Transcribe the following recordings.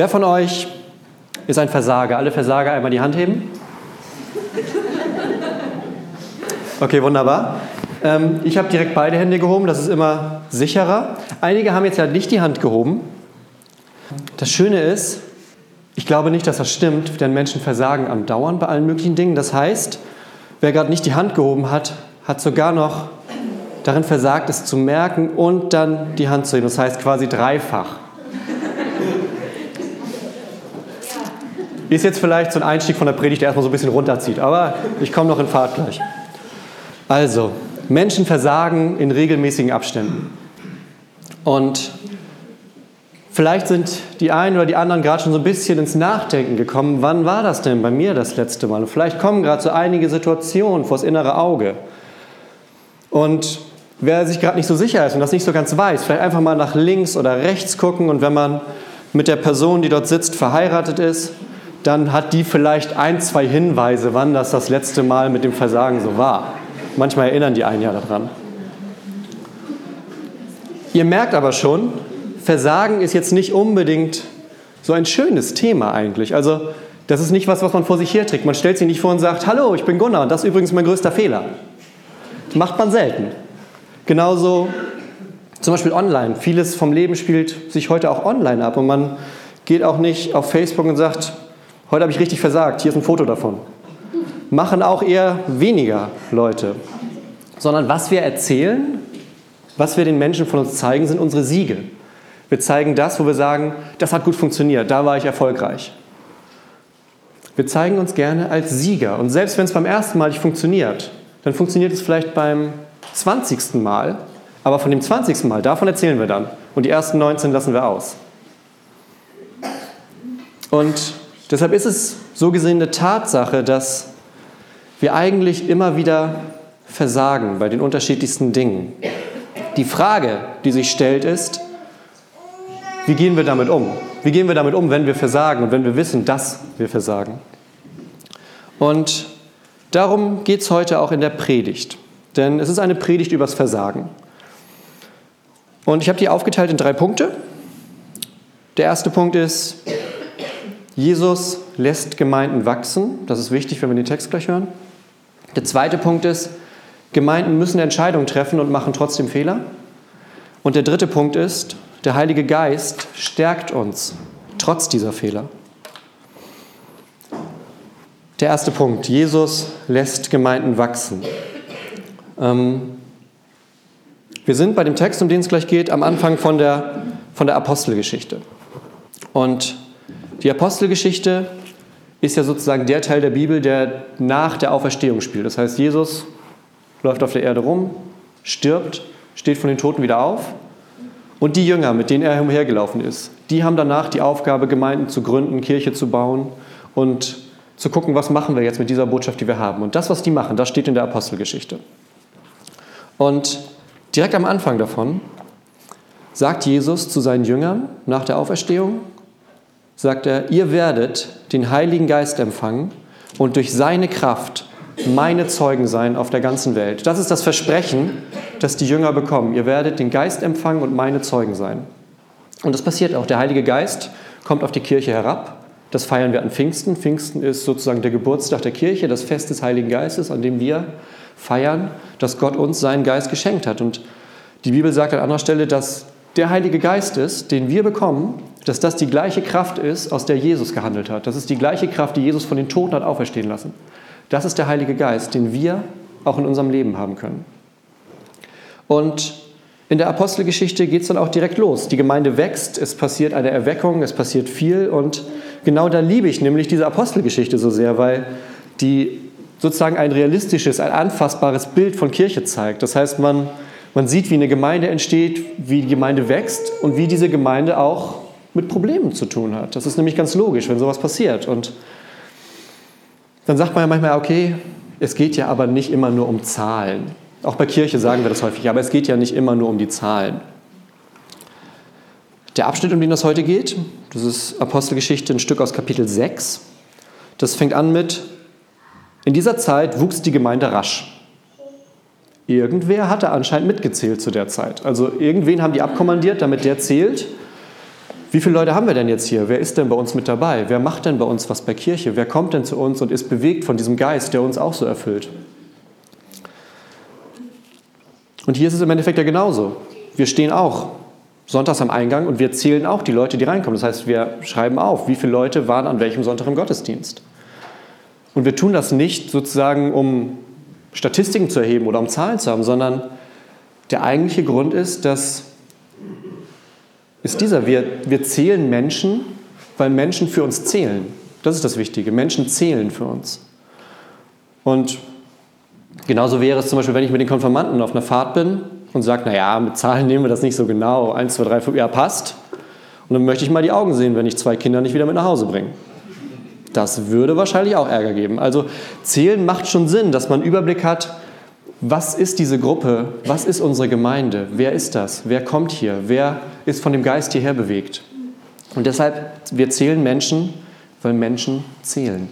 Wer von euch ist ein Versager? Alle Versager einmal die Hand heben. Okay, wunderbar. Ähm, ich habe direkt beide Hände gehoben, das ist immer sicherer. Einige haben jetzt ja nicht die Hand gehoben. Das Schöne ist, ich glaube nicht, dass das stimmt, denn Menschen versagen am Dauern bei allen möglichen Dingen. Das heißt, wer gerade nicht die Hand gehoben hat, hat sogar noch darin versagt, es zu merken und dann die Hand zu heben. Das heißt quasi dreifach. Ist jetzt vielleicht so ein Einstieg von der Predigt, der erstmal so ein bisschen runterzieht, aber ich komme noch in Fahrt gleich. Also, Menschen versagen in regelmäßigen Abständen. Und vielleicht sind die einen oder die anderen gerade schon so ein bisschen ins Nachdenken gekommen, wann war das denn bei mir das letzte Mal? Und vielleicht kommen gerade so einige Situationen vors innere Auge. Und wer sich gerade nicht so sicher ist und das nicht so ganz weiß, vielleicht einfach mal nach links oder rechts gucken und wenn man mit der Person, die dort sitzt, verheiratet ist, dann hat die vielleicht ein, zwei Hinweise, wann das das letzte Mal mit dem Versagen so war. Manchmal erinnern die einen ja daran. Ihr merkt aber schon, Versagen ist jetzt nicht unbedingt so ein schönes Thema eigentlich. Also das ist nicht was, was man vor sich herträgt. Man stellt sich nicht vor und sagt, hallo, ich bin Gunnar und das ist übrigens mein größter Fehler. Das macht man selten. Genauso zum Beispiel online. Vieles vom Leben spielt sich heute auch online ab und man geht auch nicht auf Facebook und sagt, Heute habe ich richtig versagt, hier ist ein Foto davon. Machen auch eher weniger Leute. Sondern was wir erzählen, was wir den Menschen von uns zeigen, sind unsere Siege. Wir zeigen das, wo wir sagen, das hat gut funktioniert, da war ich erfolgreich. Wir zeigen uns gerne als Sieger. Und selbst wenn es beim ersten Mal nicht funktioniert, dann funktioniert es vielleicht beim 20. Mal. Aber von dem 20. Mal, davon erzählen wir dann. Und die ersten 19 lassen wir aus. Und Deshalb ist es so gesehen eine Tatsache, dass wir eigentlich immer wieder versagen bei den unterschiedlichsten Dingen. Die Frage, die sich stellt, ist, wie gehen wir damit um? Wie gehen wir damit um, wenn wir versagen und wenn wir wissen, dass wir versagen? Und darum geht es heute auch in der Predigt. Denn es ist eine Predigt übers Versagen. Und ich habe die aufgeteilt in drei Punkte. Der erste Punkt ist, Jesus lässt Gemeinden wachsen. Das ist wichtig, wenn wir den Text gleich hören. Der zweite Punkt ist, Gemeinden müssen Entscheidungen treffen und machen trotzdem Fehler. Und der dritte Punkt ist, der Heilige Geist stärkt uns trotz dieser Fehler. Der erste Punkt, Jesus lässt Gemeinden wachsen. Ähm, wir sind bei dem Text, um den es gleich geht, am Anfang von der, von der Apostelgeschichte. Und die Apostelgeschichte ist ja sozusagen der Teil der Bibel, der nach der Auferstehung spielt. Das heißt, Jesus läuft auf der Erde rum, stirbt, steht von den Toten wieder auf. Und die Jünger, mit denen er umhergelaufen ist, die haben danach die Aufgabe, Gemeinden zu gründen, Kirche zu bauen und zu gucken, was machen wir jetzt mit dieser Botschaft, die wir haben. Und das, was die machen, das steht in der Apostelgeschichte. Und direkt am Anfang davon sagt Jesus zu seinen Jüngern nach der Auferstehung, sagt er, ihr werdet den Heiligen Geist empfangen und durch seine Kraft meine Zeugen sein auf der ganzen Welt. Das ist das Versprechen, das die Jünger bekommen. Ihr werdet den Geist empfangen und meine Zeugen sein. Und das passiert auch. Der Heilige Geist kommt auf die Kirche herab. Das feiern wir an Pfingsten. Pfingsten ist sozusagen der Geburtstag der Kirche, das Fest des Heiligen Geistes, an dem wir feiern, dass Gott uns seinen Geist geschenkt hat. Und die Bibel sagt an anderer Stelle, dass der Heilige Geist ist, den wir bekommen, dass das die gleiche Kraft ist, aus der Jesus gehandelt hat. Das ist die gleiche Kraft, die Jesus von den Toten hat auferstehen lassen. Das ist der Heilige Geist, den wir auch in unserem Leben haben können. Und in der Apostelgeschichte geht es dann auch direkt los. Die Gemeinde wächst, es passiert eine Erweckung, es passiert viel und genau da liebe ich nämlich diese Apostelgeschichte so sehr, weil die sozusagen ein realistisches, ein anfassbares Bild von Kirche zeigt. Das heißt, man man sieht, wie eine Gemeinde entsteht, wie die Gemeinde wächst und wie diese Gemeinde auch mit Problemen zu tun hat. Das ist nämlich ganz logisch, wenn sowas passiert. Und dann sagt man ja manchmal, okay, es geht ja aber nicht immer nur um Zahlen. Auch bei Kirche sagen wir das häufig, aber es geht ja nicht immer nur um die Zahlen. Der Abschnitt, um den das heute geht, das ist Apostelgeschichte, ein Stück aus Kapitel 6. Das fängt an mit, in dieser Zeit wuchs die Gemeinde rasch. Irgendwer hatte anscheinend mitgezählt zu der Zeit. Also irgendwen haben die abkommandiert, damit der zählt, wie viele Leute haben wir denn jetzt hier? Wer ist denn bei uns mit dabei? Wer macht denn bei uns was bei Kirche? Wer kommt denn zu uns und ist bewegt von diesem Geist, der uns auch so erfüllt? Und hier ist es im Endeffekt ja genauso. Wir stehen auch sonntags am Eingang und wir zählen auch die Leute, die reinkommen. Das heißt, wir schreiben auf, wie viele Leute waren an welchem Sonntag im Gottesdienst. Und wir tun das nicht sozusagen, um Statistiken zu erheben oder um Zahlen zu haben, sondern der eigentliche Grund ist, dass ist dieser, wir, wir zählen Menschen, weil Menschen für uns zählen. Das ist das Wichtige. Menschen zählen für uns. Und genauso wäre es zum Beispiel, wenn ich mit den Konfirmanden auf einer Fahrt bin und sage, naja, mit Zahlen nehmen wir das nicht so genau. Eins, zwei, drei, fünf, ja, passt. Und dann möchte ich mal die Augen sehen, wenn ich zwei Kinder nicht wieder mit nach Hause bringe. Das würde wahrscheinlich auch Ärger geben. Also zählen macht schon Sinn, dass man Überblick hat, was ist diese Gruppe, was ist unsere Gemeinde, wer ist das, wer kommt hier, wer ist von dem Geist hierher bewegt. Und deshalb, wir zählen Menschen, weil Menschen zählen.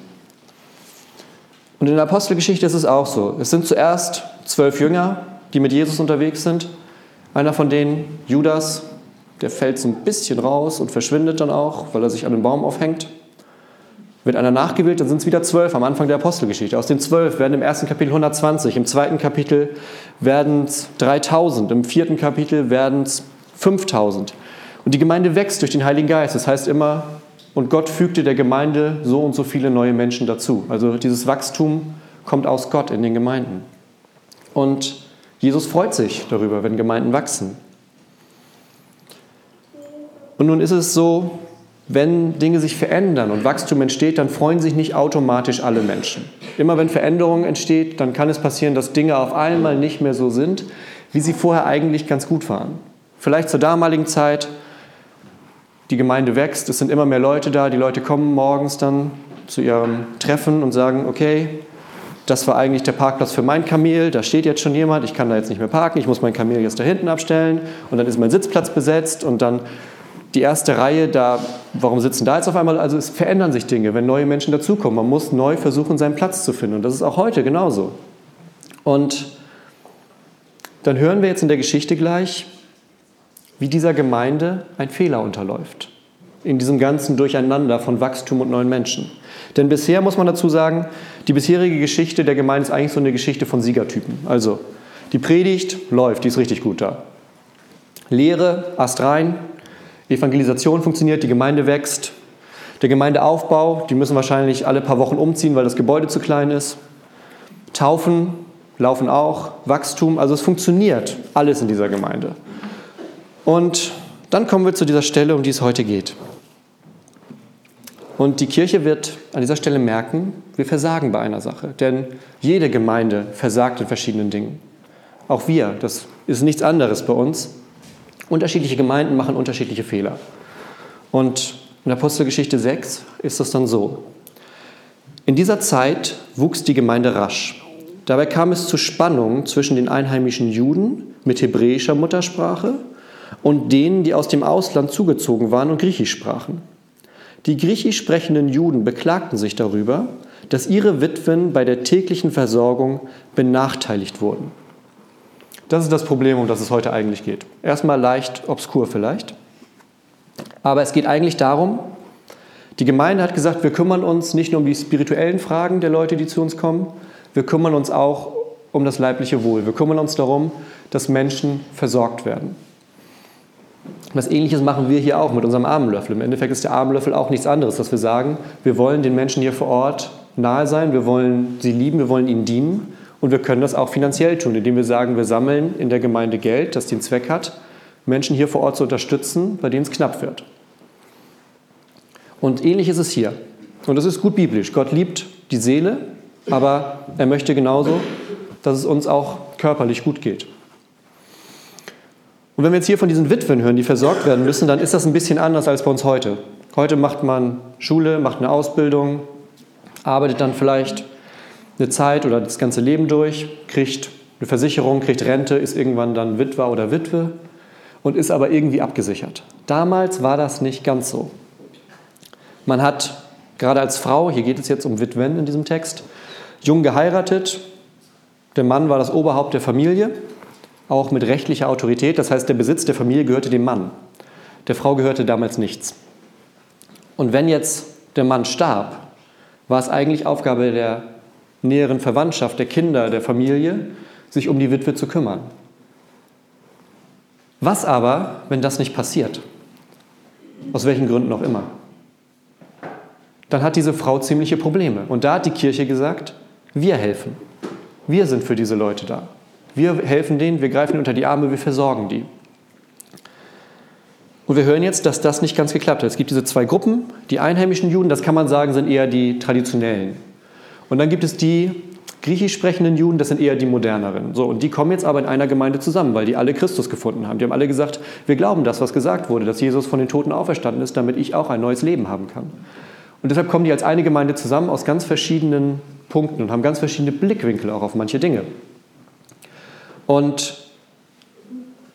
Und in der Apostelgeschichte ist es auch so. Es sind zuerst zwölf Jünger, die mit Jesus unterwegs sind. Einer von denen, Judas, der fällt so ein bisschen raus und verschwindet dann auch, weil er sich an den Baum aufhängt. Wird einer nachgewählt, dann sind es wieder zwölf am Anfang der Apostelgeschichte. Aus den zwölf werden im ersten Kapitel 120, im zweiten Kapitel werden es 3000, im vierten Kapitel werden es 5000. Und die Gemeinde wächst durch den Heiligen Geist. Das heißt immer, und Gott fügte der Gemeinde so und so viele neue Menschen dazu. Also dieses Wachstum kommt aus Gott in den Gemeinden. Und Jesus freut sich darüber, wenn Gemeinden wachsen. Und nun ist es so, wenn Dinge sich verändern und Wachstum entsteht, dann freuen sich nicht automatisch alle Menschen. Immer wenn Veränderung entsteht, dann kann es passieren, dass Dinge auf einmal nicht mehr so sind, wie sie vorher eigentlich ganz gut waren. Vielleicht zur damaligen Zeit, die Gemeinde wächst, es sind immer mehr Leute da, die Leute kommen morgens dann zu ihrem Treffen und sagen, okay, das war eigentlich der Parkplatz für mein Kamel, da steht jetzt schon jemand, ich kann da jetzt nicht mehr parken, ich muss mein Kamel jetzt da hinten abstellen und dann ist mein Sitzplatz besetzt und dann die erste Reihe, da, warum sitzen da jetzt auf einmal? Also es verändern sich Dinge, wenn neue Menschen dazukommen. Man muss neu versuchen, seinen Platz zu finden. Und das ist auch heute genauso. Und dann hören wir jetzt in der Geschichte gleich, wie dieser Gemeinde ein Fehler unterläuft. In diesem ganzen Durcheinander von Wachstum und neuen Menschen. Denn bisher muss man dazu sagen, die bisherige Geschichte der Gemeinde ist eigentlich so eine Geschichte von Siegertypen. Also die Predigt läuft, die ist richtig gut da. Lehre, Ast rein, Evangelisation funktioniert, die Gemeinde wächst. Der Gemeindeaufbau, die müssen wahrscheinlich alle paar Wochen umziehen, weil das Gebäude zu klein ist. Taufen laufen auch, Wachstum, also es funktioniert alles in dieser Gemeinde. Und dann kommen wir zu dieser Stelle, um die es heute geht. Und die Kirche wird an dieser Stelle merken, wir versagen bei einer Sache. Denn jede Gemeinde versagt in verschiedenen Dingen. Auch wir, das ist nichts anderes bei uns. Unterschiedliche Gemeinden machen unterschiedliche Fehler. Und in Apostelgeschichte 6 ist das dann so. In dieser Zeit wuchs die Gemeinde rasch. Dabei kam es zu Spannungen zwischen den einheimischen Juden mit hebräischer Muttersprache und denen, die aus dem Ausland zugezogen waren und Griechisch sprachen. Die griechisch sprechenden Juden beklagten sich darüber, dass ihre Witwen bei der täglichen Versorgung benachteiligt wurden. Das ist das Problem, um das es heute eigentlich geht. Erstmal leicht obskur vielleicht. Aber es geht eigentlich darum, die Gemeinde hat gesagt, wir kümmern uns nicht nur um die spirituellen Fragen der Leute, die zu uns kommen, wir kümmern uns auch um das leibliche Wohl. Wir kümmern uns darum, dass Menschen versorgt werden. Was ähnliches machen wir hier auch mit unserem Armenlöffel. Im Endeffekt ist der Armenlöffel auch nichts anderes, dass wir sagen, wir wollen den Menschen hier vor Ort nahe sein, wir wollen sie lieben, wir wollen ihnen dienen und wir können das auch finanziell tun, indem wir sagen, wir sammeln in der Gemeinde Geld, das den Zweck hat, Menschen hier vor Ort zu unterstützen, bei denen es knapp wird. Und ähnlich ist es hier. Und das ist gut biblisch. Gott liebt die Seele, aber er möchte genauso, dass es uns auch körperlich gut geht. Und wenn wir jetzt hier von diesen Witwen hören, die versorgt werden müssen, dann ist das ein bisschen anders als bei uns heute. Heute macht man Schule, macht eine Ausbildung, arbeitet dann vielleicht eine Zeit oder das ganze Leben durch, kriegt eine Versicherung, kriegt Rente, ist irgendwann dann Witwer oder Witwe und ist aber irgendwie abgesichert. Damals war das nicht ganz so. Man hat gerade als Frau, hier geht es jetzt um Witwen in diesem Text, jung geheiratet. Der Mann war das Oberhaupt der Familie, auch mit rechtlicher Autorität. Das heißt, der Besitz der Familie gehörte dem Mann. Der Frau gehörte damals nichts. Und wenn jetzt der Mann starb, war es eigentlich Aufgabe der näheren Verwandtschaft, der Kinder, der Familie, sich um die Witwe zu kümmern. Was aber, wenn das nicht passiert? Aus welchen Gründen auch immer. Dann hat diese Frau ziemliche Probleme. Und da hat die Kirche gesagt, wir helfen. Wir sind für diese Leute da. Wir helfen denen, wir greifen unter die Arme, wir versorgen die. Und wir hören jetzt, dass das nicht ganz geklappt hat. Es gibt diese zwei Gruppen. Die einheimischen Juden, das kann man sagen, sind eher die traditionellen. Und dann gibt es die griechisch sprechenden Juden, das sind eher die moderneren. So, und die kommen jetzt aber in einer Gemeinde zusammen, weil die alle Christus gefunden haben. Die haben alle gesagt, wir glauben das, was gesagt wurde, dass Jesus von den Toten auferstanden ist, damit ich auch ein neues Leben haben kann. Und deshalb kommen die als eine Gemeinde zusammen aus ganz verschiedenen Punkten und haben ganz verschiedene Blickwinkel auch auf manche Dinge. Und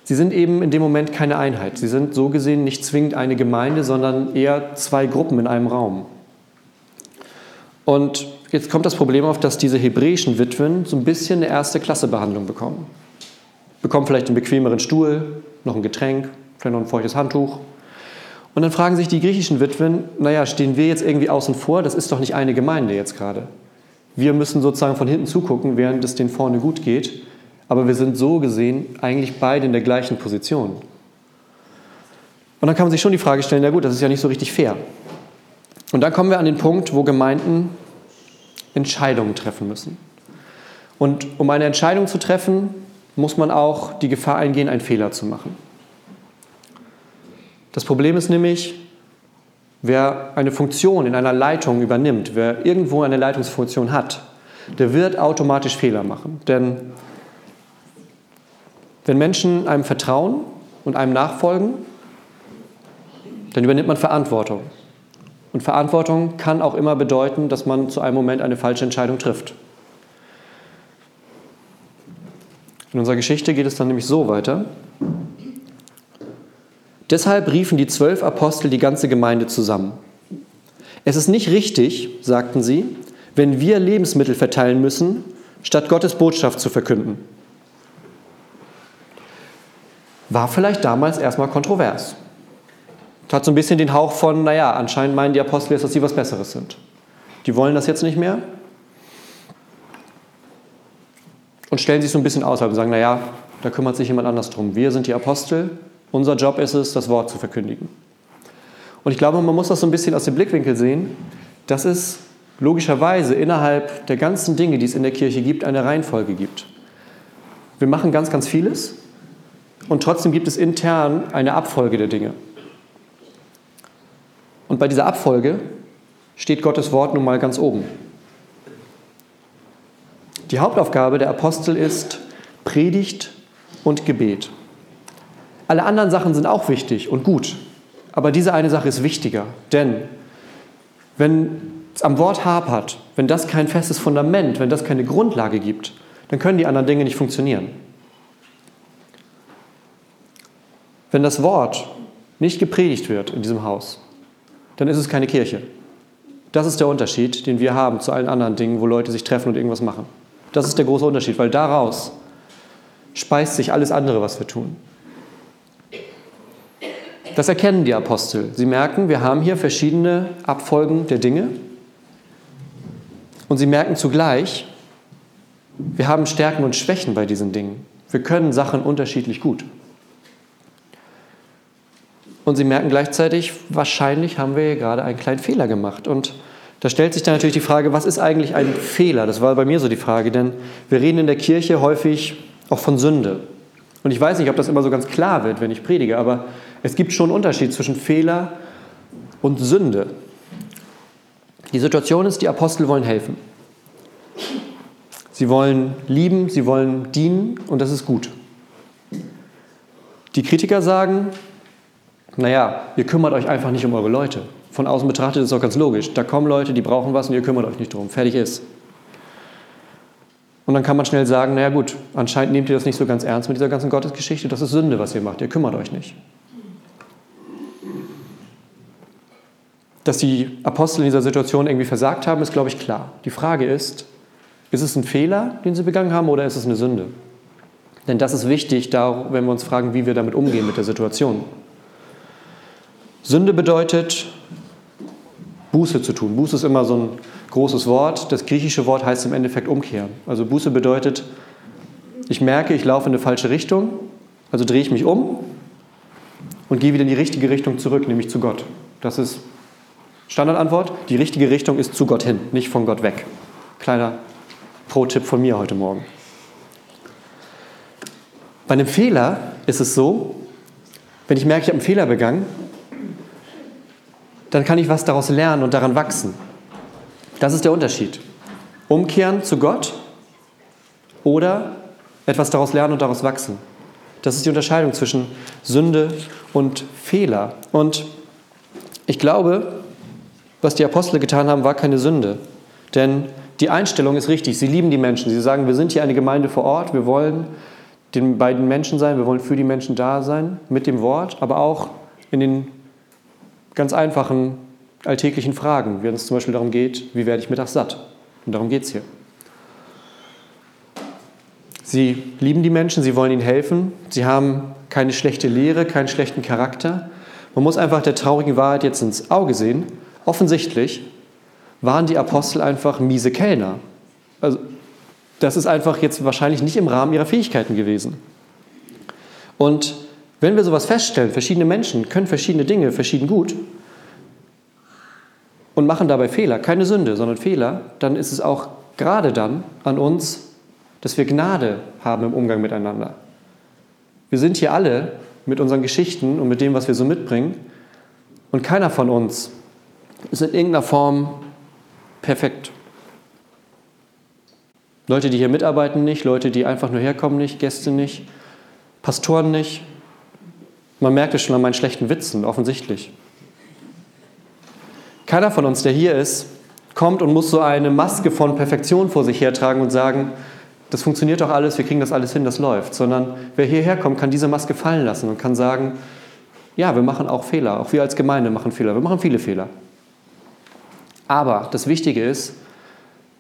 sie sind eben in dem Moment keine Einheit. Sie sind so gesehen nicht zwingend eine Gemeinde, sondern eher zwei Gruppen in einem Raum. Und jetzt kommt das Problem auf, dass diese hebräischen Witwen so ein bisschen eine erste Klasse Behandlung bekommen. Bekommen vielleicht einen bequemeren Stuhl, noch ein Getränk, vielleicht noch ein feuchtes Handtuch. Und dann fragen sich die griechischen Witwen, naja, stehen wir jetzt irgendwie außen vor? Das ist doch nicht eine Gemeinde jetzt gerade. Wir müssen sozusagen von hinten zugucken, während es denen vorne gut geht. Aber wir sind so gesehen eigentlich beide in der gleichen Position. Und dann kann man sich schon die Frage stellen, na gut, das ist ja nicht so richtig fair. Und dann kommen wir an den Punkt, wo Gemeinden Entscheidungen treffen müssen. Und um eine Entscheidung zu treffen, muss man auch die Gefahr eingehen, einen Fehler zu machen. Das Problem ist nämlich, wer eine Funktion in einer Leitung übernimmt, wer irgendwo eine Leitungsfunktion hat, der wird automatisch Fehler machen. Denn wenn Menschen einem vertrauen und einem nachfolgen, dann übernimmt man Verantwortung. Und Verantwortung kann auch immer bedeuten, dass man zu einem Moment eine falsche Entscheidung trifft. In unserer Geschichte geht es dann nämlich so weiter. Deshalb riefen die zwölf Apostel die ganze Gemeinde zusammen. Es ist nicht richtig, sagten sie, wenn wir Lebensmittel verteilen müssen, statt Gottes Botschaft zu verkünden. War vielleicht damals erstmal kontrovers. Hat so ein bisschen den Hauch von, naja, anscheinend meinen die Apostel jetzt, dass sie was Besseres sind. Die wollen das jetzt nicht mehr und stellen sich so ein bisschen außerhalb und sagen, naja, da kümmert sich jemand anders drum. Wir sind die Apostel, unser Job ist es, das Wort zu verkündigen. Und ich glaube, man muss das so ein bisschen aus dem Blickwinkel sehen, dass es logischerweise innerhalb der ganzen Dinge, die es in der Kirche gibt, eine Reihenfolge gibt. Wir machen ganz, ganz vieles und trotzdem gibt es intern eine Abfolge der Dinge. Und bei dieser Abfolge steht Gottes Wort nun mal ganz oben. Die Hauptaufgabe der Apostel ist Predigt und Gebet. Alle anderen Sachen sind auch wichtig und gut, aber diese eine Sache ist wichtiger, denn wenn es am Wort hapert, wenn das kein festes Fundament, wenn das keine Grundlage gibt, dann können die anderen Dinge nicht funktionieren. Wenn das Wort nicht gepredigt wird in diesem Haus, dann ist es keine Kirche. Das ist der Unterschied, den wir haben zu allen anderen Dingen, wo Leute sich treffen und irgendwas machen. Das ist der große Unterschied, weil daraus speist sich alles andere, was wir tun. Das erkennen die Apostel. Sie merken, wir haben hier verschiedene Abfolgen der Dinge. Und sie merken zugleich, wir haben Stärken und Schwächen bei diesen Dingen. Wir können Sachen unterschiedlich gut. Und sie merken gleichzeitig, wahrscheinlich haben wir hier gerade einen kleinen Fehler gemacht. Und da stellt sich dann natürlich die Frage, was ist eigentlich ein Fehler? Das war bei mir so die Frage, denn wir reden in der Kirche häufig auch von Sünde. Und ich weiß nicht, ob das immer so ganz klar wird, wenn ich predige, aber es gibt schon einen Unterschied zwischen Fehler und Sünde. Die Situation ist, die Apostel wollen helfen. Sie wollen lieben, sie wollen dienen und das ist gut. Die Kritiker sagen, naja, ihr kümmert euch einfach nicht um eure Leute. Von außen betrachtet ist es auch ganz logisch. Da kommen Leute, die brauchen was und ihr kümmert euch nicht drum. Fertig ist. Und dann kann man schnell sagen, naja gut, anscheinend nehmt ihr das nicht so ganz ernst mit dieser ganzen Gottesgeschichte. Das ist Sünde, was ihr macht. Ihr kümmert euch nicht. Dass die Apostel in dieser Situation irgendwie versagt haben, ist, glaube ich, klar. Die Frage ist, ist es ein Fehler, den sie begangen haben, oder ist es eine Sünde? Denn das ist wichtig, wenn wir uns fragen, wie wir damit umgehen mit der Situation. Sünde bedeutet, Buße zu tun. Buße ist immer so ein großes Wort. Das griechische Wort heißt im Endeffekt umkehren. Also Buße bedeutet, ich merke, ich laufe in eine falsche Richtung, also drehe ich mich um und gehe wieder in die richtige Richtung zurück, nämlich zu Gott. Das ist Standardantwort. Die richtige Richtung ist zu Gott hin, nicht von Gott weg. Kleiner Pro-Tipp von mir heute Morgen. Bei einem Fehler ist es so, wenn ich merke, ich habe einen Fehler begangen, dann kann ich was daraus lernen und daran wachsen. Das ist der Unterschied. Umkehren zu Gott oder etwas daraus lernen und daraus wachsen. Das ist die Unterscheidung zwischen Sünde und Fehler. Und ich glaube, was die Apostel getan haben, war keine Sünde. Denn die Einstellung ist richtig. Sie lieben die Menschen. Sie sagen, wir sind hier eine Gemeinde vor Ort. Wir wollen den beiden Menschen sein. Wir wollen für die Menschen da sein mit dem Wort, aber auch in den ganz einfachen alltäglichen Fragen, wenn es zum Beispiel darum geht, wie werde ich mittags satt? Und darum geht es hier. Sie lieben die Menschen, sie wollen ihnen helfen, sie haben keine schlechte Lehre, keinen schlechten Charakter. Man muss einfach der traurigen Wahrheit jetzt ins Auge sehen. Offensichtlich waren die Apostel einfach miese Kellner. Also, das ist einfach jetzt wahrscheinlich nicht im Rahmen ihrer Fähigkeiten gewesen. Und wenn wir sowas feststellen, verschiedene Menschen können verschiedene Dinge verschieden gut und machen dabei Fehler, keine Sünde, sondern Fehler, dann ist es auch gerade dann an uns, dass wir Gnade haben im Umgang miteinander. Wir sind hier alle mit unseren Geschichten und mit dem, was wir so mitbringen und keiner von uns ist in irgendeiner Form perfekt. Leute, die hier mitarbeiten, nicht, Leute, die einfach nur herkommen, nicht, Gäste nicht, Pastoren nicht, man merkt es schon an meinen schlechten Witzen, offensichtlich. Keiner von uns, der hier ist, kommt und muss so eine Maske von Perfektion vor sich hertragen und sagen, das funktioniert doch alles, wir kriegen das alles hin, das läuft. Sondern wer hierher kommt, kann diese Maske fallen lassen und kann sagen, ja, wir machen auch Fehler, auch wir als Gemeinde machen Fehler, wir machen viele Fehler. Aber das Wichtige ist,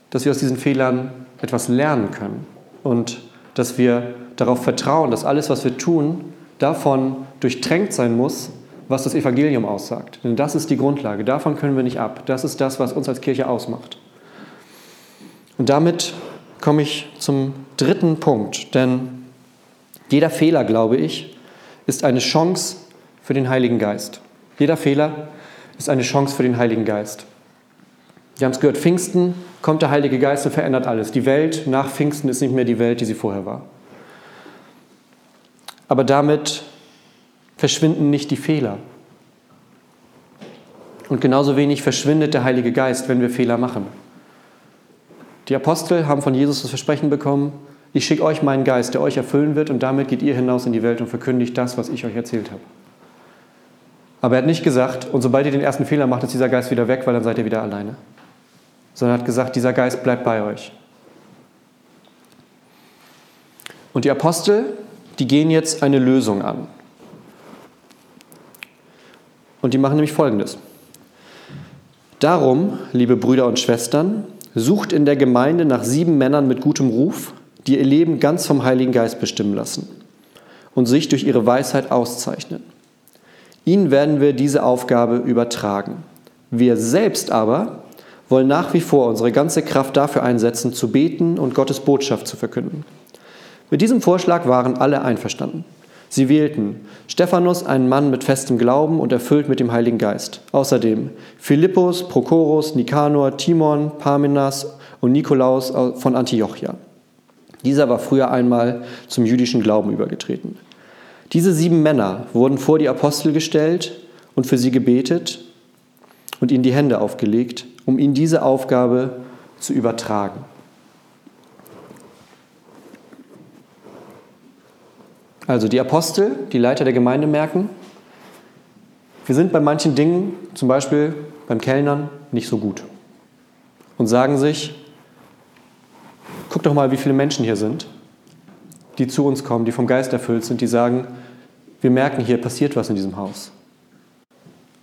dass wir aus diesen Fehlern etwas lernen können und dass wir darauf vertrauen, dass alles, was wir tun, davon durchtränkt sein muss, was das Evangelium aussagt. Denn das ist die Grundlage. Davon können wir nicht ab. Das ist das, was uns als Kirche ausmacht. Und damit komme ich zum dritten Punkt. Denn jeder Fehler, glaube ich, ist eine Chance für den Heiligen Geist. Jeder Fehler ist eine Chance für den Heiligen Geist. Wir haben es gehört, Pfingsten kommt der Heilige Geist und verändert alles. Die Welt nach Pfingsten ist nicht mehr die Welt, die sie vorher war. Aber damit verschwinden nicht die Fehler. Und genauso wenig verschwindet der Heilige Geist, wenn wir Fehler machen. Die Apostel haben von Jesus das Versprechen bekommen, ich schicke euch meinen Geist, der euch erfüllen wird und damit geht ihr hinaus in die Welt und verkündigt das, was ich euch erzählt habe. Aber er hat nicht gesagt, und sobald ihr den ersten Fehler macht, ist dieser Geist wieder weg, weil dann seid ihr wieder alleine. Sondern er hat gesagt, dieser Geist bleibt bei euch. Und die Apostel, die gehen jetzt eine Lösung an. Und die machen nämlich Folgendes. Darum, liebe Brüder und Schwestern, sucht in der Gemeinde nach sieben Männern mit gutem Ruf, die ihr Leben ganz vom Heiligen Geist bestimmen lassen und sich durch ihre Weisheit auszeichnen. Ihnen werden wir diese Aufgabe übertragen. Wir selbst aber wollen nach wie vor unsere ganze Kraft dafür einsetzen, zu beten und Gottes Botschaft zu verkünden. Mit diesem Vorschlag waren alle einverstanden. Sie wählten Stephanus, einen Mann mit festem Glauben und erfüllt mit dem Heiligen Geist. Außerdem Philippus, Prochorus, Nikanor, Timon, Parmenas und Nikolaus von Antiochia. Dieser war früher einmal zum jüdischen Glauben übergetreten. Diese sieben Männer wurden vor die Apostel gestellt und für sie gebetet und ihnen die Hände aufgelegt, um ihnen diese Aufgabe zu übertragen. Also die Apostel, die Leiter der Gemeinde merken, wir sind bei manchen Dingen, zum Beispiel beim Kellnern, nicht so gut. Und sagen sich, guck doch mal, wie viele Menschen hier sind, die zu uns kommen, die vom Geist erfüllt sind, die sagen, wir merken, hier passiert was in diesem Haus.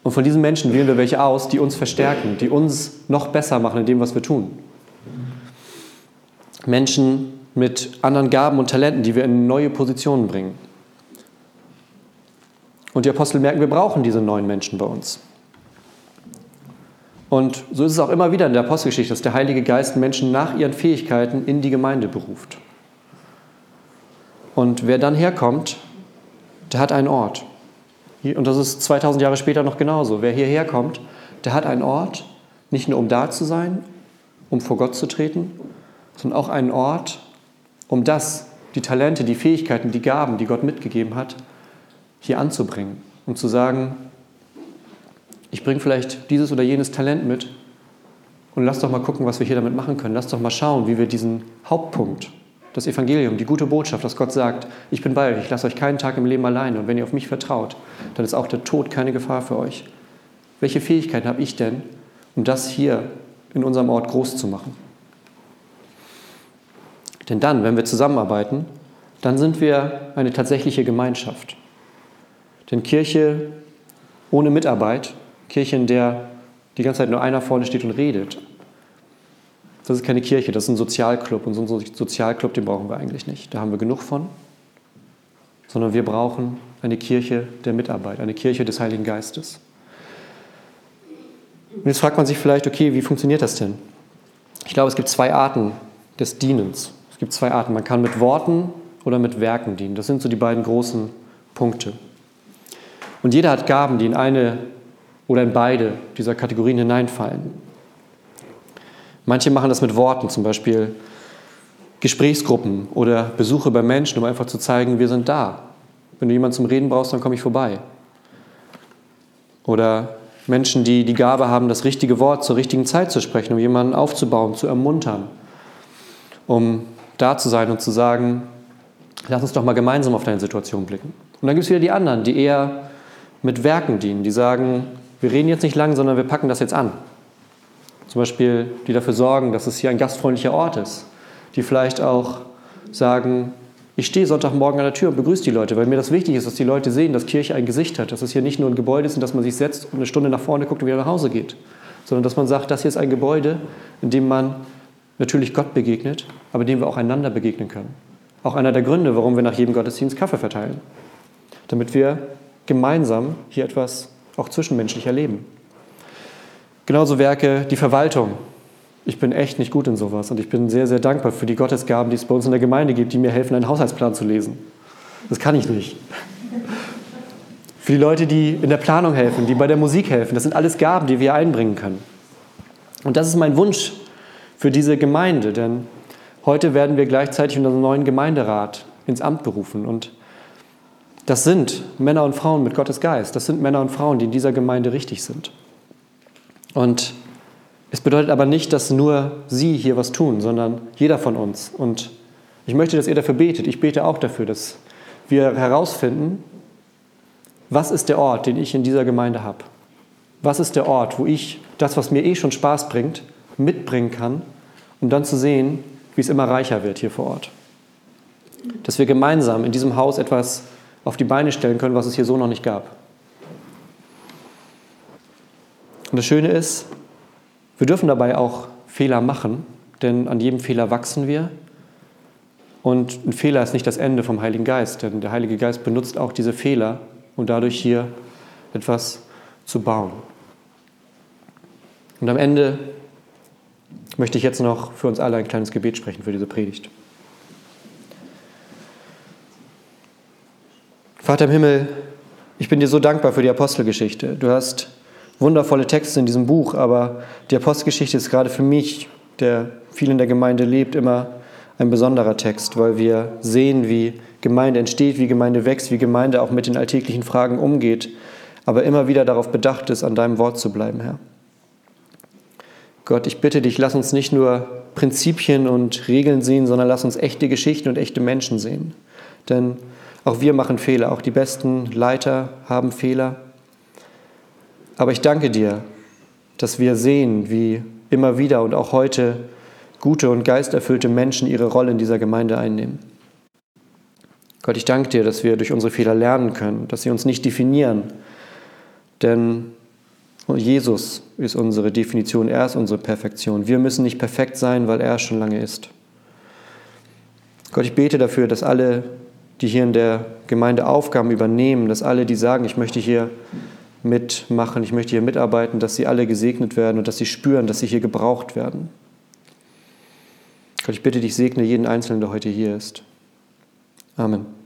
Und von diesen Menschen wählen wir welche aus, die uns verstärken, die uns noch besser machen in dem, was wir tun. Menschen, mit anderen Gaben und Talenten, die wir in neue Positionen bringen. Und die Apostel merken, wir brauchen diese neuen Menschen bei uns. Und so ist es auch immer wieder in der Apostelgeschichte, dass der Heilige Geist Menschen nach ihren Fähigkeiten in die Gemeinde beruft. Und wer dann herkommt, der hat einen Ort. Und das ist 2000 Jahre später noch genauso. Wer hierher kommt, der hat einen Ort, nicht nur um da zu sein, um vor Gott zu treten, sondern auch einen Ort, um das, die Talente, die Fähigkeiten, die Gaben, die Gott mitgegeben hat, hier anzubringen. Um zu sagen, ich bringe vielleicht dieses oder jenes Talent mit und lass doch mal gucken, was wir hier damit machen können. Lass doch mal schauen, wie wir diesen Hauptpunkt, das Evangelium, die gute Botschaft, dass Gott sagt, ich bin bei euch, ich lasse euch keinen Tag im Leben alleine und wenn ihr auf mich vertraut, dann ist auch der Tod keine Gefahr für euch. Welche Fähigkeiten habe ich denn, um das hier in unserem Ort groß zu machen? Denn dann, wenn wir zusammenarbeiten, dann sind wir eine tatsächliche Gemeinschaft. Denn Kirche ohne Mitarbeit, Kirche, in der die ganze Zeit nur einer vorne steht und redet, das ist keine Kirche, das ist ein Sozialclub. Und so einen Sozialclub, den brauchen wir eigentlich nicht. Da haben wir genug von. Sondern wir brauchen eine Kirche der Mitarbeit, eine Kirche des Heiligen Geistes. Und jetzt fragt man sich vielleicht, okay, wie funktioniert das denn? Ich glaube, es gibt zwei Arten des Dienens. Gibt zwei Arten. Man kann mit Worten oder mit Werken dienen. Das sind so die beiden großen Punkte. Und jeder hat Gaben, die in eine oder in beide dieser Kategorien hineinfallen. Manche machen das mit Worten, zum Beispiel Gesprächsgruppen oder Besuche bei Menschen, um einfach zu zeigen, wir sind da. Wenn du jemanden zum Reden brauchst, dann komme ich vorbei. Oder Menschen, die die Gabe haben, das richtige Wort zur richtigen Zeit zu sprechen, um jemanden aufzubauen, zu ermuntern, um da zu sein und zu sagen, lass uns doch mal gemeinsam auf deine Situation blicken. Und dann gibt es wieder die anderen, die eher mit Werken dienen, die sagen, wir reden jetzt nicht lang, sondern wir packen das jetzt an. Zum Beispiel, die dafür sorgen, dass es hier ein gastfreundlicher Ort ist, die vielleicht auch sagen, ich stehe Sonntagmorgen an der Tür und begrüße die Leute, weil mir das wichtig ist, dass die Leute sehen, dass Kirche ein Gesicht hat, dass es hier nicht nur ein Gebäude ist, in das man sich setzt und eine Stunde nach vorne guckt und wieder nach Hause geht, sondern dass man sagt, das hier ist ein Gebäude, in dem man natürlich Gott begegnet, aber dem wir auch einander begegnen können. Auch einer der Gründe, warum wir nach jedem Gottesdienst Kaffee verteilen, damit wir gemeinsam hier etwas auch zwischenmenschlich erleben. Genauso Werke, die Verwaltung. Ich bin echt nicht gut in sowas und ich bin sehr, sehr dankbar für die Gottesgaben, die es bei uns in der Gemeinde gibt, die mir helfen, einen Haushaltsplan zu lesen. Das kann ich nicht. Für die Leute, die in der Planung helfen, die bei der Musik helfen, das sind alles Gaben, die wir einbringen können. Und das ist mein Wunsch für diese Gemeinde, denn heute werden wir gleichzeitig unseren neuen Gemeinderat ins Amt berufen und das sind Männer und Frauen mit Gottes Geist. Das sind Männer und Frauen, die in dieser Gemeinde richtig sind. Und es bedeutet aber nicht, dass nur sie hier was tun, sondern jeder von uns. Und ich möchte, dass ihr dafür betet. Ich bete auch dafür, dass wir herausfinden, was ist der Ort, den ich in dieser Gemeinde habe? Was ist der Ort, wo ich das, was mir eh schon Spaß bringt, mitbringen kann, um dann zu sehen, wie es immer reicher wird hier vor Ort? Dass wir gemeinsam in diesem Haus etwas auf die Beine stellen können, was es hier so noch nicht gab. Und das Schöne ist, wir dürfen dabei auch Fehler machen, denn an jedem Fehler wachsen wir. Und ein Fehler ist nicht das Ende vom Heiligen Geist, denn der Heilige Geist benutzt auch diese Fehler, um dadurch hier etwas zu bauen. Und am Ende möchte ich jetzt noch für uns alle ein kleines Gebet sprechen für diese Predigt. Vater im Himmel, ich bin dir so dankbar für die Apostelgeschichte. Du hast wundervolle Texte in diesem Buch, aber die Apostelgeschichte ist gerade für mich, der viel in der Gemeinde lebt, immer ein besonderer Text, weil wir sehen, wie Gemeinde entsteht, wie Gemeinde wächst, wie Gemeinde auch mit den alltäglichen Fragen umgeht, aber immer wieder darauf bedacht ist, an deinem Wort zu bleiben, Herr. Gott, ich bitte dich, lass uns nicht nur Prinzipien und Regeln sehen, sondern lass uns echte Geschichten und echte Menschen sehen. Denn auch wir machen Fehler, auch die besten Leiter haben Fehler. Aber ich danke dir, dass wir sehen, wie immer wieder und auch heute gute und geisterfüllte Menschen ihre Rolle in dieser Gemeinde einnehmen. Gott, ich danke dir, dass wir durch unsere Fehler lernen können, dass sie uns nicht definieren. Denn Jesus ist unsere Definition, er ist unsere Perfektion. Wir müssen nicht perfekt sein, weil er schon lange ist. Gott, ich bete dafür, dass alle die hier in der Gemeinde Aufgaben übernehmen, dass alle, die sagen, ich möchte hier mitmachen, ich möchte hier mitarbeiten, dass sie alle gesegnet werden und dass sie spüren, dass sie hier gebraucht werden. Gott, ich bitte dich, segne jeden Einzelnen, der heute hier ist. Amen.